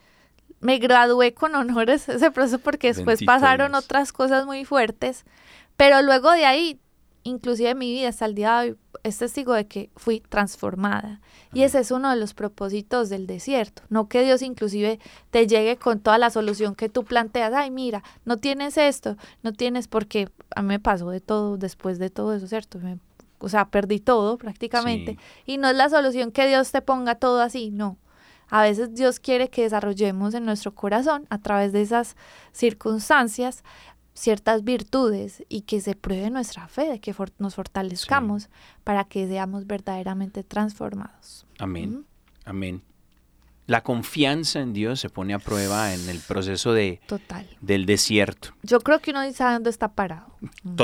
me gradué con honores ese proceso porque después pasaron otras cosas muy fuertes. Pero luego de ahí, inclusive mi vida hasta el día de hoy es testigo de que fui transformada. Y ese es uno de los propósitos del desierto. No que Dios inclusive te llegue con toda la solución que tú planteas. Ay, mira, no tienes esto, no tienes porque a mí me pasó de todo después de todo eso, ¿cierto? Me- o sea, perdí todo prácticamente. Sí. Y no es la solución que Dios te ponga todo así, no. A veces Dios quiere que desarrollemos en nuestro corazón, a través de esas circunstancias, ciertas virtudes y que se pruebe nuestra fe, de que for- nos fortalezcamos para que seamos verdaderamente transformados. Amén. Amén. La confianza en Dios se pone a prueba en el proceso de, Total. del desierto. Yo creo que uno ni sabe dónde está parado. Ujú.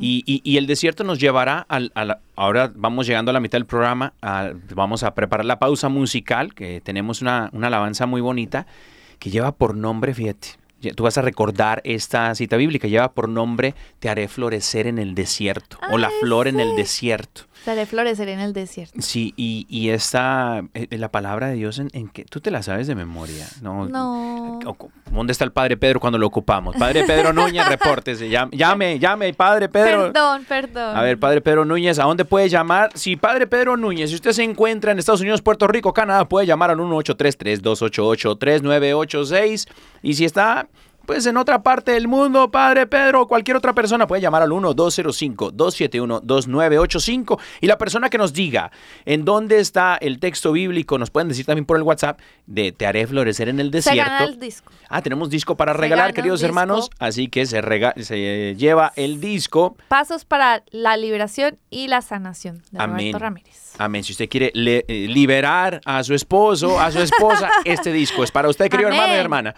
Y, y- y el desierto nos llevará al, a la- ahora vamos llegando a la mitad del programa, a- vamos a preparar la pausa musical, que tenemos una, una alabanza muy bonita, que lleva por nombre, fíjate, tú vas a recordar esta cita bíblica, lleva por nombre, te haré florecer en el desierto, o la flor en el desierto. Haré florecer en el desierto. Sí, y, y esta, eh, la palabra de Dios, en, en que tú te la sabes de memoria, ¿no? No. ¿Dónde está el Padre Pedro cuando lo ocupamos? Padre Pedro Núñez, repórtese. Llame, llame, llame, Padre Pedro. Perdón, perdón. A ver, Padre Pedro Núñez, ¿a dónde puede llamar? Si Padre Pedro Núñez, si usted se encuentra en Estados Unidos, Puerto Rico, Canadá, puede llamar al 1833-288-3986. Y si está, pues, en otra parte del mundo, Padre Pedro, o cualquier otra persona puede llamar al 1205-271-2985. Y la persona que nos diga en dónde está el texto bíblico, nos pueden decir también por el WhatsApp de Te haré florecer en el Se desierto. gana el disco. Ah, tenemos disco para Se regalar, queridos hermanos. Así que se, rega- se lleva el disco. Pasos para la liberación y la sanación de Amén. Roberto Ramírez. Amén. Si usted quiere le- eh, liberar a su esposo, a su esposa, este disco es para usted, querido Amén. hermano y hermana.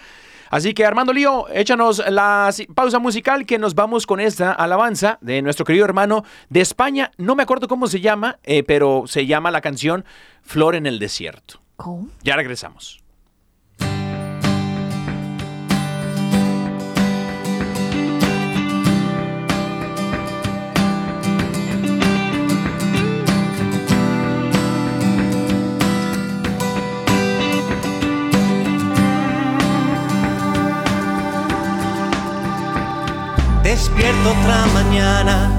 Así que Armando Lío, échanos la pausa musical que nos vamos con esta alabanza de nuestro querido hermano de España. No me acuerdo cómo se llama, eh, pero se llama la canción Flor en el Desierto. ¿Cómo? Ya regresamos. Otra mañana,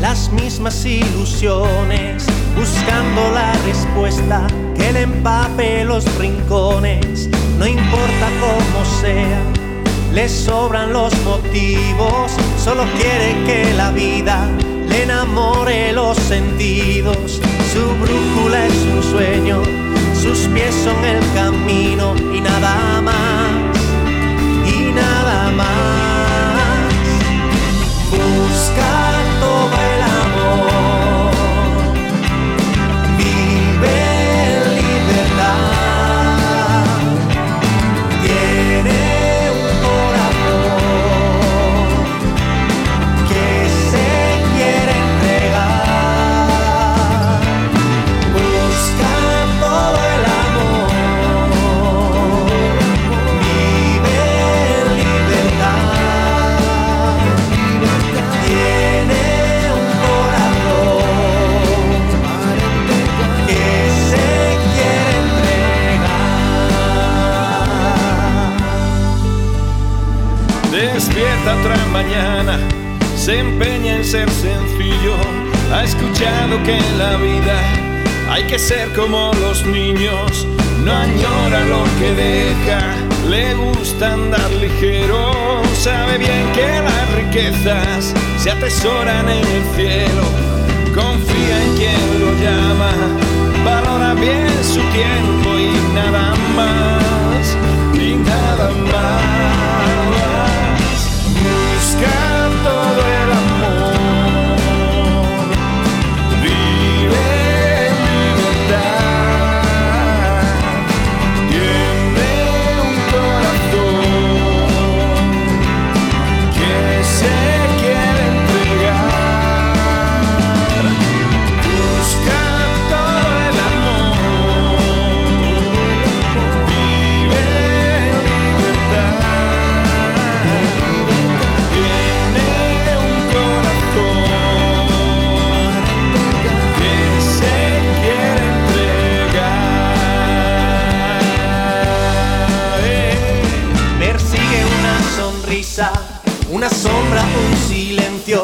las mismas ilusiones, buscando la respuesta que le empape los rincones. No importa cómo sea, le sobran los motivos, solo quiere que la vida le enamore los sentidos. Su brújula es un sueño, sus pies son el camino y nada más, か otra mañana, se empeña en ser sencillo. Ha escuchado que la vida Hay que ser como los niños, no añora lo que deja, le gusta andar ligero, sabe bien que las riquezas se atesoran en el cielo, confía en quien lo llama, valora bien su tiempo y nada más, y nada más. Una sombra, un silencio,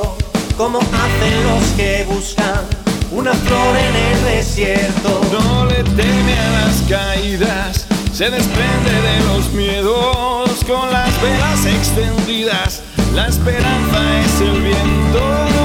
como hacen los que buscan una flor en el desierto. No le teme a las caídas, se desprende de los miedos con las velas extendidas. La esperanza es el viento.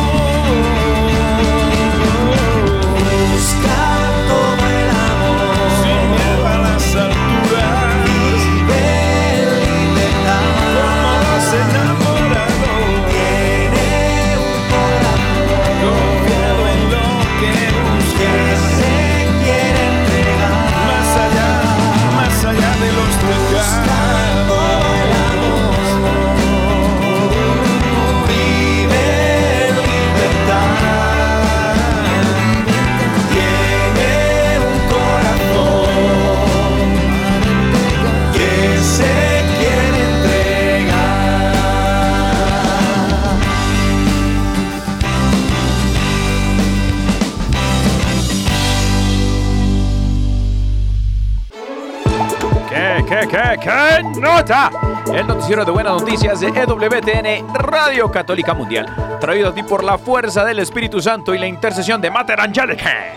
Nota? El noticiero de buenas noticias de EWTN Radio Católica Mundial. Traído a ti por la fuerza del Espíritu Santo y la intercesión de Mater Angelica.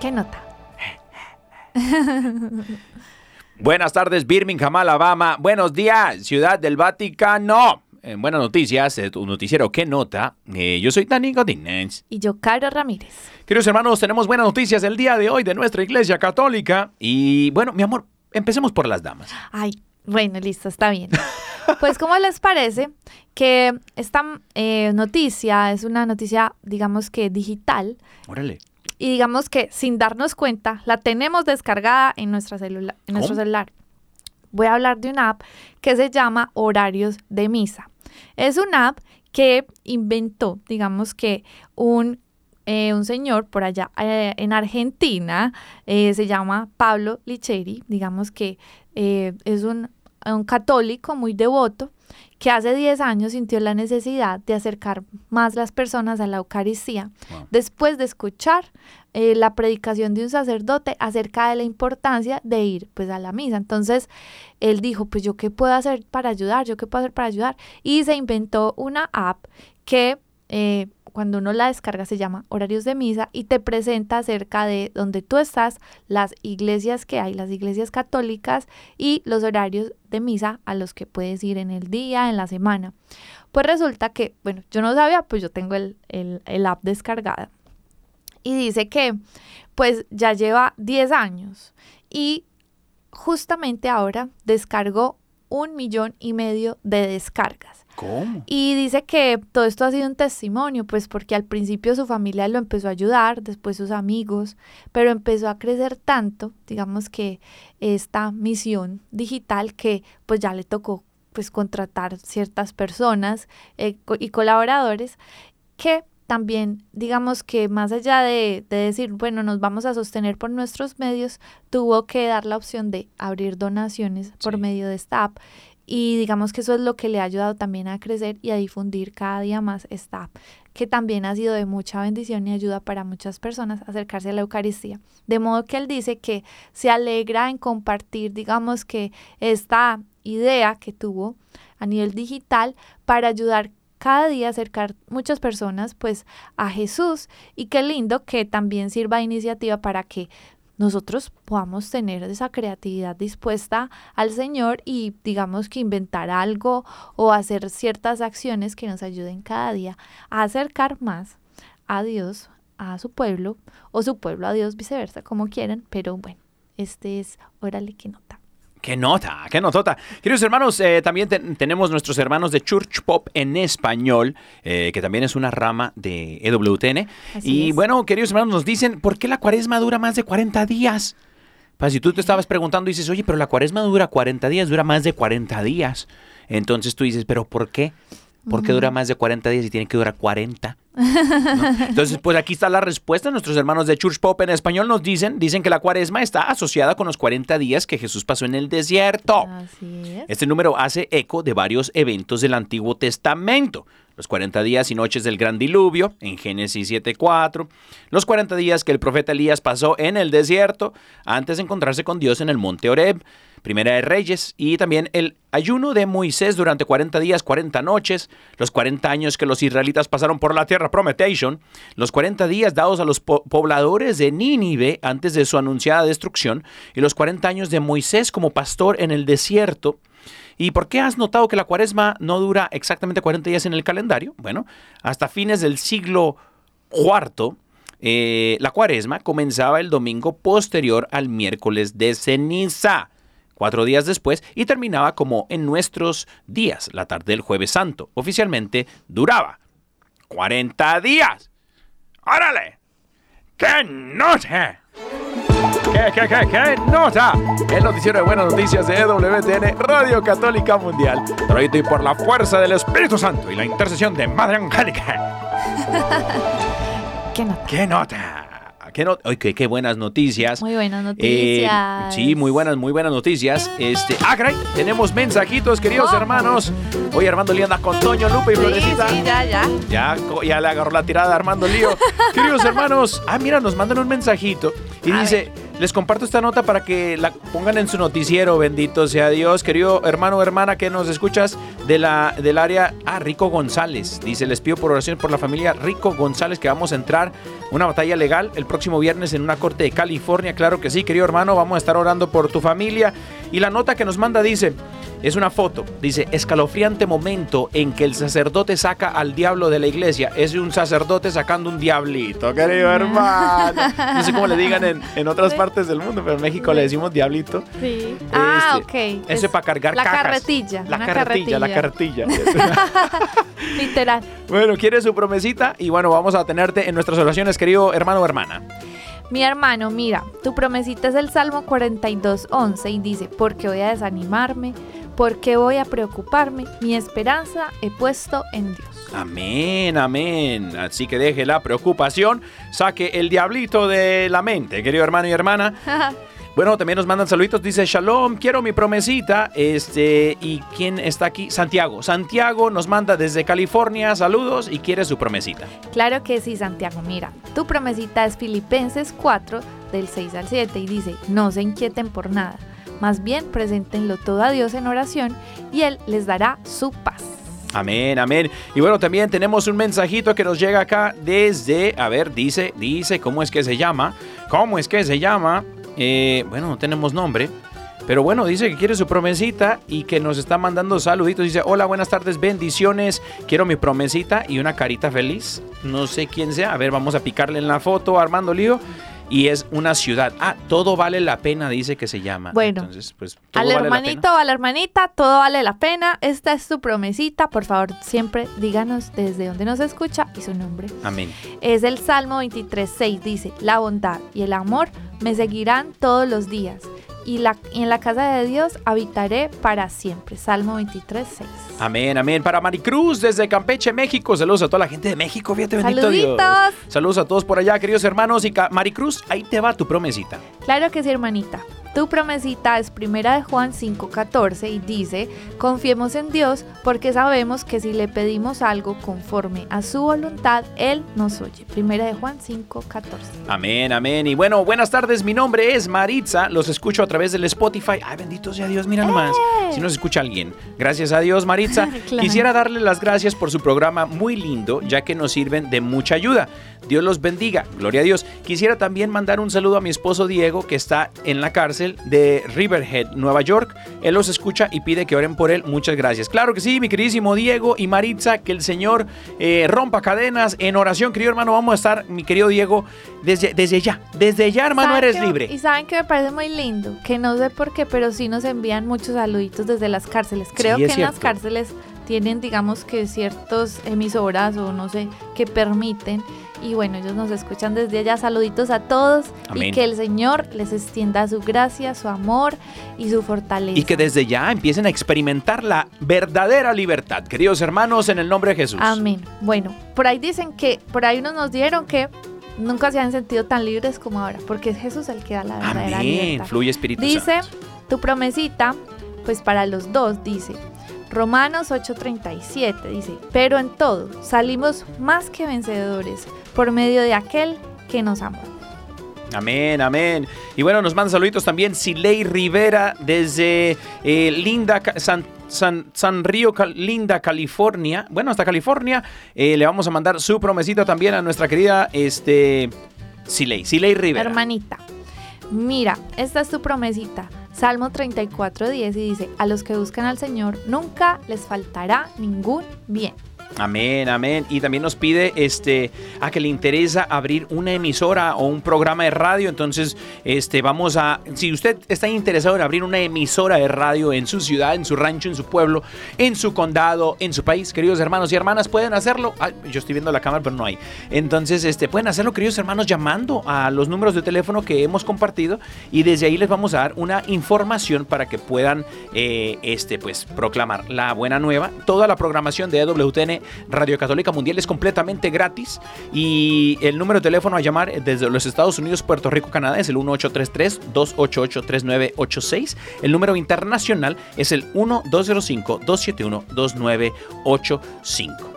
¿Qué nota? Buenas tardes, Birmingham, Alabama. Buenos días, Ciudad del Vaticano. En buenas noticias, tu noticiero ¿Qué nota? Eh, yo soy Dani Godínez. Y yo, Caro Ramírez. Queridos hermanos, tenemos buenas noticias el día de hoy de nuestra iglesia católica. Y bueno, mi amor, empecemos por las damas. Ay, bueno, listo, está bien. Pues, ¿cómo les parece que esta eh, noticia es una noticia, digamos que digital, Órale. y digamos que sin darnos cuenta, la tenemos descargada en, nuestra celula- en nuestro celular? Voy a hablar de una app que se llama Horarios de Misa. Es una app que inventó, digamos que un, eh, un señor por allá eh, en Argentina, eh, se llama Pablo Licheri, digamos que eh, es un, un católico muy devoto que hace 10 años sintió la necesidad de acercar más las personas a la Eucaristía Wow. después de escuchar eh, la predicación de un sacerdote acerca de la importancia de ir pues a la misa. Entonces él dijo, pues yo qué puedo hacer para ayudar, yo qué puedo hacer para ayudar. Y se inventó una app que eh, cuando uno la descarga se llama Horarios de Misa y te presenta acerca de donde tú estás, las iglesias que hay, las iglesias católicas y los horarios de misa a los que puedes ir en el día, en la semana. Pues resulta que, bueno, yo no sabía, pues yo tengo el, el, el app descargada. Y dice que pues ya lleva 10 años y justamente ahora descargó un millón y medio de descargas. ¿Cómo? Y dice que todo esto ha sido un testimonio, pues porque al principio su familia lo empezó a ayudar, después sus amigos, pero empezó a crecer tanto, digamos que esta misión digital que pues ya le tocó pues contratar ciertas personas eh, co- y colaboradores que también digamos que más allá de, de decir, bueno, nos vamos a sostener por nuestros medios, tuvo que dar la opción de abrir donaciones por Sí. medio de esta app y digamos que eso es lo que le ha ayudado también a crecer y a difundir cada día más esta app, que también ha sido de mucha bendición y ayuda para muchas personas a acercarse a la Eucaristía. De modo que él dice que se alegra en compartir, digamos que esta idea que tuvo a nivel digital para ayudar cada día acercar muchas personas pues a Jesús y qué lindo que también sirva de iniciativa para que nosotros podamos tener esa creatividad dispuesta al Señor y digamos que inventar algo o hacer ciertas acciones que nos ayuden cada día a acercar más a Dios, a su pueblo o su pueblo a Dios, viceversa, como quieran, pero bueno, este es Órale que nota. ¡Qué nota! ¡Qué notota! Queridos hermanos, eh, también ten- tenemos nuestros hermanos de Church Pop en español, eh, que también es una rama de EWTN. Así y es. bueno, queridos hermanos, nos dicen, ¿por qué la cuaresma dura más de 40 días? Pues si tú te estabas preguntando, dices, oye, pero la cuaresma dura 40 días, dura más de 40 días. Entonces tú dices, ¿pero por qué? ¿Por qué dura más de 40 días y tiene que durar 40? ¿no? Entonces, pues aquí está la respuesta. Nuestros hermanos de Church Pop en español nos dicen, dicen que la cuaresma está asociada con los 40 días que Jesús pasó en el desierto. Así es. Este número hace eco de varios eventos del Antiguo Testamento. Los 40 días y noches del gran diluvio, en Génesis 7.4. Los 40 días que el profeta Elías pasó en el desierto antes de encontrarse con Dios en el monte Oreb. Primera de Reyes. Y también el ayuno de Moisés durante 40 días, 40 noches. Los 40 años que los israelitas pasaron por la tierra Prometation. Los 40 días dados a los po- pobladores de Nínive antes de su anunciada destrucción. Y los 40 años de Moisés como pastor en el desierto. ¿Y por qué has notado que la cuaresma no dura exactamente 40 días en el calendario? Bueno, hasta fines del siglo IV, eh, la cuaresma comenzaba el domingo posterior al miércoles de ceniza, cuatro días después, y terminaba como en nuestros días, la tarde del jueves santo. Oficialmente duraba 40 días. ¡Órale! ¡Qué nota! ¿Qué, qué, qué, qué nota? El noticiero de buenas noticias de EWTN, Radio Católica Mundial. Traído y por la fuerza del Espíritu Santo y la intercesión de Madre Angélica. ¿Qué nota? ¡Qué nota! ¿Qué, no- qué, qué buenas noticias. Muy buenas Eh, noticias. sí, muy buenas, muy buenas noticias. Este, ah, caray, tenemos mensajitos, queridos ¿Cómo? hermanos. Hoy Armando le anda con Toño, Lupe y Sí, Florecita. sí, ya, ya. Ya, ya le agarró la tirada a Armando Lío. Queridos hermanos, ah, mira, nos mandan un mensajito y A dice, les comparto esta nota para que la pongan en su noticiero, bendito sea Dios. Querido hermano o hermana que nos escuchas de la, del área, ah, Rico González. Dice, les pido por oración por la familia Rico González que vamos a entrar una batalla legal el próximo viernes en una corte de California. Claro que sí, querido hermano, vamos a estar orando por tu familia. Y la nota que nos manda dice, es una foto, dice, escalofriante momento en que el sacerdote saca al diablo de la iglesia. Es un sacerdote sacando un diablito, querido hermano. No sé cómo le digan en, en otras partes del mundo, pero en México le decimos diablito. Sí. Ah, Este, ok. Ese Es para cargar La cajas. carretilla. La una carretilla, la carretilla. Literal. bueno, quiere su promesita y bueno, vamos a tenerte en nuestras oraciones, querido hermano o hermana. Mi hermano, mira, tu promesita es el Salmo 42.11 y dice, ¿por qué voy a desanimarme? ¿Por qué voy a preocuparme? Mi esperanza he puesto en Dios. Amén, amén. Así que deje la preocupación, saque el diablito de la mente, querido hermano y hermana. Bueno, también nos mandan saluditos. Dice Shalom, quiero mi promesita. Este, ¿y quién está aquí? Santiago. Santiago nos manda desde California saludos y quiere su promesita. Claro que sí, Santiago. Mira, tu promesita es Filipenses 4, del 6 al 7, y dice, no se inquieten por nada. Más bien, preséntenlo todo a Dios en oración y Él les dará su paz. Amén, amén. Y bueno, también tenemos un mensajito que nos llega acá desde, a ver, dice, dice, ¿cómo es que se llama? ¿Cómo es que se llama? Eh, bueno, no tenemos nombre. Pero bueno, dice que quiere su promesita y que nos está mandando saluditos. Dice, hola, buenas tardes, bendiciones. Quiero mi promesita y una carita feliz. No sé quién sea. A ver, vamos a picarle en la foto Armando Lío. Y es una ciudad. Ah, todo vale la pena, dice que se llama. Bueno, Entonces, pues, todo Al vale la hermanito pena. o a la hermanita, todo vale la pena. Esta es tu promesita. Por favor, siempre díganos desde dónde nos escucha y su nombre. Amén. Es el Salmo 23.6. Dice, la bondad y el amor me seguirán todos los días. Y, la, y en la casa de Dios habitaré para siempre. Salmo 23.6. Amén, amén. Para Maricruz desde Campeche, México. Saludos a toda la gente de México. Fíjate, bendito Dios. Saludos a todos por allá, queridos hermanos. Y Maricruz, ahí te va tu promesita. Claro que sí, hermanita. Tu promesita es primera de Juan 5:14 y dice, confiemos en Dios porque sabemos que si le pedimos algo conforme a su voluntad, Él nos oye. Primera de Juan 5:14. Amén, amén. Y bueno, buenas tardes, mi nombre es Maritza, los escucho a través del Spotify. Ay, bendito sea Dios, mira nomás, ¡Eh! si nos escucha alguien. Gracias a Dios, Maritza. Claro. Quisiera darle las gracias por su programa muy lindo, ya que nos sirven de mucha ayuda. Dios los bendiga, gloria a Dios. Quisiera también mandar un saludo a mi esposo Diego, que está en la cárcel de Riverhead, Nueva York. Él los escucha y pide que oren por él. Muchas gracias. Claro que sí, mi queridísimo Diego y Maritza, que el Señor eh, rompa cadenas en oración, querido hermano. Vamos a estar, mi querido Diego, desde, desde ya. Desde ya, hermano, ¿Saben eres libre. Y saben que me parece muy lindo, que no sé por qué, pero sí nos envían muchos saluditos desde las cárceles. Creo Sí, que en las cárceles tienen, digamos que ciertos emisoras o no sé, que permiten. Y bueno, ellos nos escuchan desde allá. Saluditos a todos Amén. y que el Señor les extienda su gracia, su amor y su fortaleza. Y que desde ya empiecen a experimentar la verdadera libertad. Queridos hermanos, en el nombre de Jesús. Amén. Bueno, por ahí dicen que, por ahí unos nos dijeron que nunca se han sentido tan libres como ahora, porque es Jesús el que da la verdadera Amén. libertad. Fluye Espíritu Dice, Santo. tu promesita, pues para los dos, dice, Romanos 8:37, dice, pero en todo salimos más que vencedores por medio de aquel que nos amó. Amén, amén. Y bueno, nos manda saluditos también Siley Rivera desde eh, Linda, San, San, San Río, Cal- Linda, California. Bueno, hasta California. Eh, le vamos a mandar su promesita también a nuestra querida este, Siley, Siley Rivera. Hermanita, mira, esta es tu promesita. Salmo 34:10 y dice, a los que buscan al Señor nunca les faltará ningún bien. Amén, amén. Y también nos pide este a que le interesa abrir una emisora o un programa de radio. Entonces, este vamos a si usted está interesado en abrir una emisora de radio en su ciudad, en su rancho, en su pueblo, en su condado, en su país, queridos hermanos y hermanas, pueden hacerlo. Yo estoy viendo la cámara, pero no hay. Entonces, este pueden hacerlo, queridos hermanos, llamando a los números de teléfono que hemos compartido y desde ahí les vamos a dar una información para que puedan eh, este pues proclamar la buena nueva. Toda la programación de EWTN Radio Católica Mundial es completamente gratis y el número de teléfono a llamar desde los Estados Unidos, Puerto Rico, Canadá es el 1833-288-3986. El número internacional es el 1205-271-2985.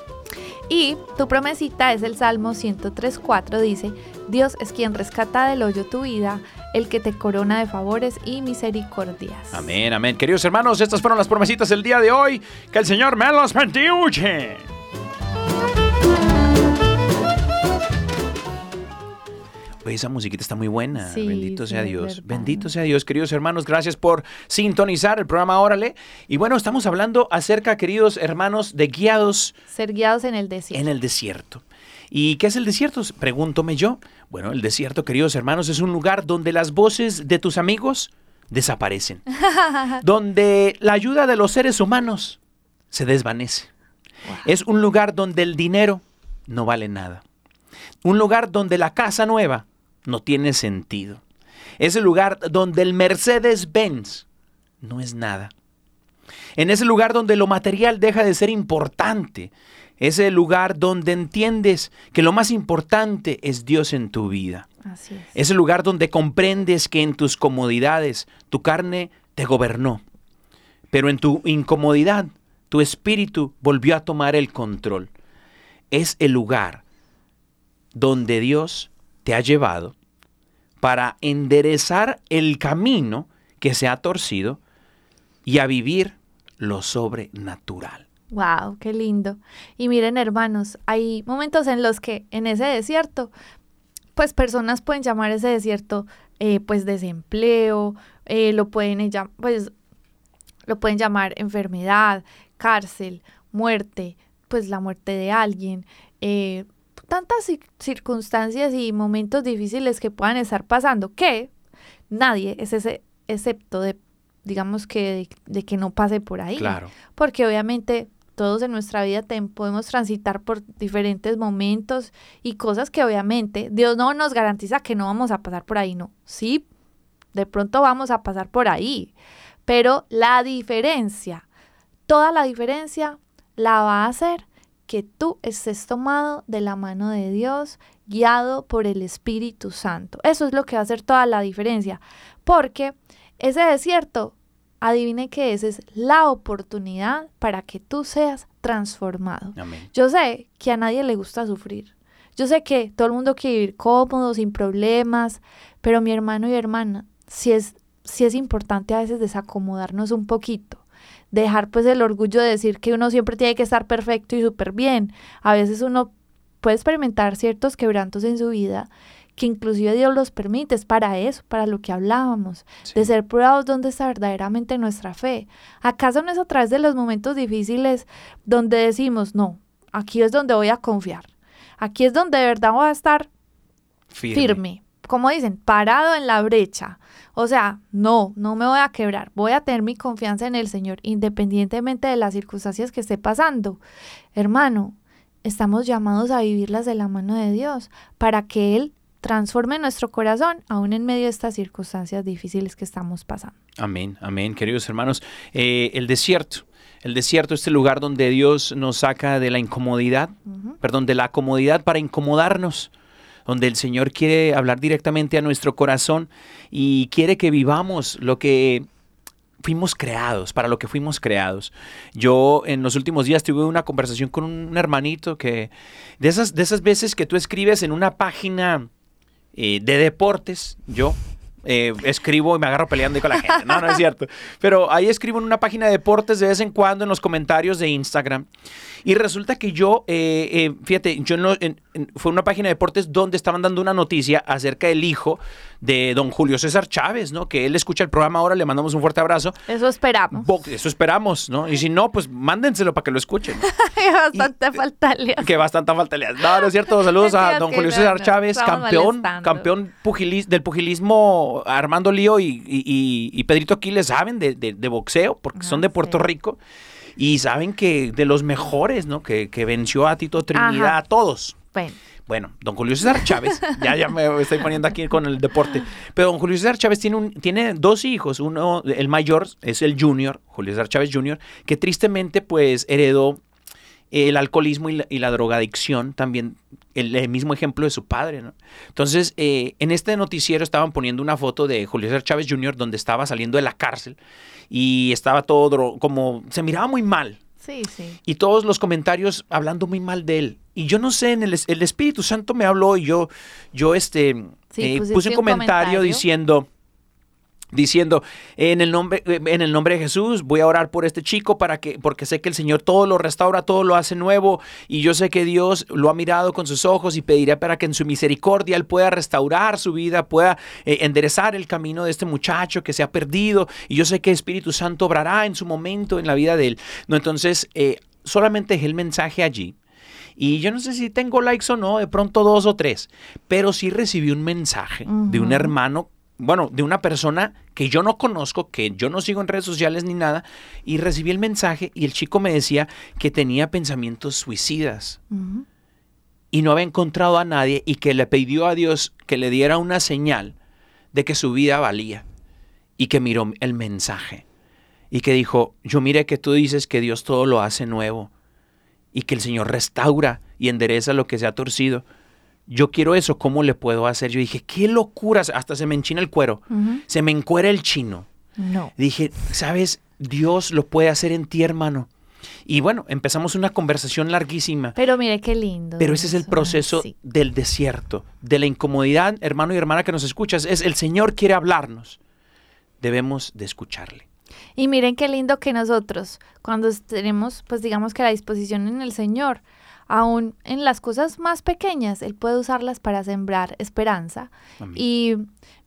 Y tu promesita es el Salmo 103.4, dice, Dios es quien rescata del hoyo tu vida, el que te corona de favores y misericordias. Amén, amén. Queridos hermanos, estas fueron las promesitas del día de hoy. Que el Señor me los bendiga. Esa musiquita está muy buena. Sí, Bendito sea Dios. Bendito sea Dios, queridos hermanos. Gracias por sintonizar el programa Órale. Y bueno, estamos hablando acerca, queridos hermanos, de guiados Ser guiados en el desierto. en el desierto. ¿Y qué es el desierto? Pregúntome yo. Bueno, el desierto, queridos hermanos, es un lugar donde las voces de tus amigos desaparecen. donde la ayuda de los seres humanos se desvanece. Es un lugar donde el dinero no vale nada. Un lugar donde la casa nueva no tiene sentido. Es el lugar donde el Mercedes-Benz no es nada. En ese lugar donde lo material deja de ser importante. Es el lugar donde entiendes que lo más importante es Dios en tu vida. Así es. Es el lugar donde comprendes que en tus comodidades tu carne te gobernó, pero en tu incomodidad tu espíritu volvió a tomar el control. Es el lugar donde Dios te ha llevado para enderezar el camino que se ha torcido y a vivir lo sobrenatural. Wow, qué lindo. Y miren, hermanos, hay momentos en los que en ese desierto, pues personas pueden llamar ese desierto, eh, pues desempleo, eh, lo pueden pues lo pueden llamar enfermedad, cárcel, muerte, pues la muerte de alguien, eh, tantas ci- circunstancias y momentos difíciles que puedan estar pasando, que nadie es ese, excepto de, digamos que, de, de que no pase por ahí Claro. porque obviamente todos en nuestra vida tem- podemos transitar por diferentes momentos y cosas que obviamente Dios no nos garantiza que no vamos a pasar por ahí, no. Sí, de pronto vamos a pasar por ahí, pero la diferencia, toda la diferencia la va a hacer que tú estés tomado de la mano de Dios, guiado por el Espíritu Santo. Eso es lo que va a hacer toda la diferencia, porque ese desierto, adivine que esa es la oportunidad para que tú seas transformado. Amén. Yo sé que a nadie le gusta sufrir. Yo sé que todo el mundo quiere vivir cómodo, sin problemas, pero mi hermano y hermana, si es, si es importante a veces desacomodarnos un poquito. Dejar pues el orgullo de decir que uno siempre tiene que estar perfecto y súper bien. A veces uno puede experimentar ciertos quebrantos en su vida que inclusive Dios los permite, es para eso, para lo que hablábamos, de ser probados donde está verdaderamente nuestra fe. ¿Acaso no es a través de los momentos difíciles donde decimos, no, aquí es donde voy a confiar, aquí es donde de verdad voy a estar firme. Como dicen, parado en la brecha. O sea, no, no me voy a quebrar. Voy a tener mi confianza en el Señor, independientemente de las circunstancias que esté pasando. Hermano, estamos llamados a vivirlas de la mano de Dios para que Él transforme nuestro corazón aún en medio de estas circunstancias difíciles que estamos pasando. Amén, amén, queridos hermanos. Eh, el desierto, el desierto, este lugar donde Dios nos saca de la incomodidad, perdón, de la comodidad para incomodarnos, donde el Señor quiere hablar directamente a nuestro corazón y quiere que vivamos lo que fuimos creados, para lo que fuimos creados. Yo en los últimos días tuve una conversación con un hermanito que de esas, de esas veces que tú escribes en una página eh, de deportes, yo eh, escribo y me agarro peleando con la gente. No, no es cierto. Pero ahí escribo en una página de deportes de vez en cuando en los comentarios de Instagram. Y resulta que yo, eh, fíjate, yo no, fue una página de deportes donde estaban dando una noticia acerca del hijo de don Julio César Chávez, ¿no? Que él escucha el programa ahora, le mandamos un fuerte abrazo. Eso esperamos. Bo- Eso esperamos, ¿no? Y si no, pues mándenselo para que lo escuchen. Bastante falta le. Que bastante falta le. No, no es cierto. Saludos a don que Julio no, César no, Chávez, campeón, molestando. campeón pugilis- del pugilismo Armando Lío y, y- y- Pedrito Aquiles saben de, de- de boxeo, porque son Ah, de Puerto sí. Rico. Y saben que de los mejores, ¿no? Que, que venció a Tito Trinidad, Ajá. a todos. Bueno, Bueno, don Julio César Chávez, ya, ya me estoy poniendo aquí con el deporte, pero don Julio César Chávez tiene, un, tiene dos hijos, uno, el mayor es el junior, Julio César Chávez Junior, que tristemente pues heredó el alcoholismo y la, y la drogadicción, también el, el mismo ejemplo de su padre, ¿no? Entonces, eh, en este noticiero estaban poniendo una foto de Julio César Chávez Jr., donde estaba saliendo de la cárcel y estaba todo como, se miraba muy mal, sí, sí. y todos los comentarios hablando muy mal de él. Y yo no sé, en el, es- el Espíritu Santo me habló y yo, yo este, Sí, eh, pusiste puse un un comentario, comentario. diciendo, diciendo, en el nombre, eh, en el nombre de Jesús, voy a orar por este chico para que, porque sé que el Señor todo lo restaura, todo lo hace nuevo, y yo sé que Dios lo ha mirado con sus ojos y pediré para que en su misericordia Él pueda restaurar su vida, pueda eh, enderezar el camino de este muchacho que se ha perdido, y yo sé que Espíritu Santo obrará en su momento en la vida de él. No, entonces, eh, solamente dejé el mensaje allí. Y yo no sé si tengo likes o no, de pronto dos o tres, pero sí recibí un mensaje de un hermano, bueno, de una persona que yo no conozco, que yo no sigo en redes sociales ni nada, y recibí el mensaje y el chico me decía que tenía pensamientos suicidas. Y no había encontrado a nadie y que le pidió a Dios que le diera una señal de que su vida valía y que miró el mensaje. Y que dijo, yo mire que tú dices que Dios todo lo hace nuevo y que el Señor restaura y endereza lo que se ha torcido. Yo quiero eso, ¿cómo le puedo hacer? Yo dije, qué locura, hasta se me enchina el cuero, se me encuera el chino. No. Dije, ¿sabes? Dios lo puede hacer en ti, hermano. Y bueno, empezamos una conversación larguísima. Pero mire qué lindo. Pero ese es el eso, proceso sí. del desierto, de la incomodidad, hermano y hermana que nos escuchas. Es el Señor quiere hablarnos. Debemos de escucharle. Y miren qué lindo que nosotros, cuando tenemos, pues digamos que la disposición en el Señor, aún en las cosas más pequeñas, Él puede usarlas para sembrar esperanza. Amén. Y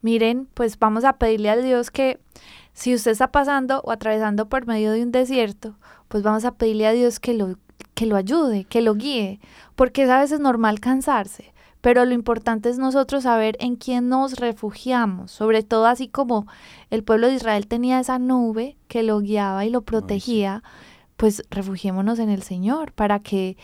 miren, pues vamos a pedirle a Dios que si usted está pasando o atravesando por medio de un desierto, pues vamos a pedirle a Dios que lo, que lo ayude, que lo guíe, porque es a veces normal cansarse. Pero lo importante es nosotros saber en quién nos refugiamos, sobre todo así como el pueblo de Israel tenía esa nube que lo guiaba y lo protegía, pues refugiémonos en el Señor para que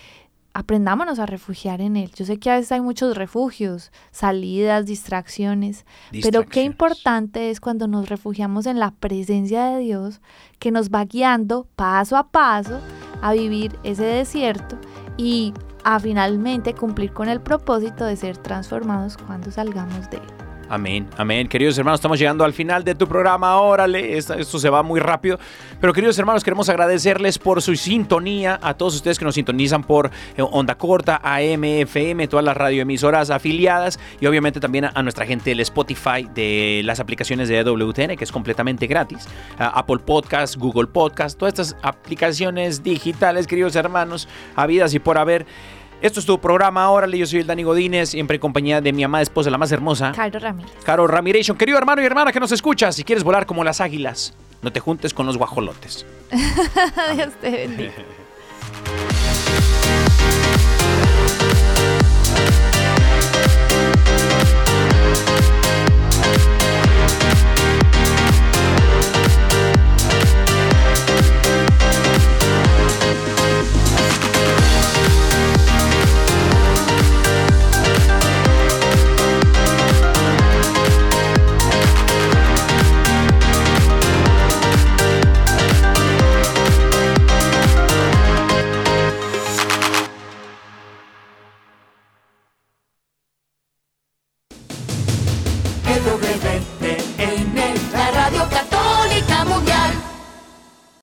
aprendámonos a refugiar en Él. Yo sé que a veces hay muchos refugios, salidas, distracciones, pero qué importante es cuando nos refugiamos en la presencia de Dios que nos va guiando paso a paso a vivir ese desierto y a finalmente cumplir con el propósito de ser transformados cuando salgamos de él. Amén, amén. Queridos hermanos, estamos llegando al final de tu programa. Órale, esto, se va muy rápido. Pero queridos hermanos, queremos agradecerles por su sintonía, a todos ustedes que nos sintonizan por eh, Onda Corta, AM, FM, todas las radioemisoras afiliadas y obviamente también a, a nuestra gente del Spotify de las aplicaciones de WTN, que es completamente gratis. a Apple Podcast, Google Podcast, todas estas aplicaciones digitales, queridos hermanos, habidas y por haber. Esto es tu programa, órale, yo soy el Dani Godínez, siempre en compañía de mi amada esposa, la más hermosa. Caro Ramírez. Caro Ramirez, querido hermano y hermana que nos escuchas, si quieres volar como las águilas, no te juntes con los guajolotes. Dios te bendiga.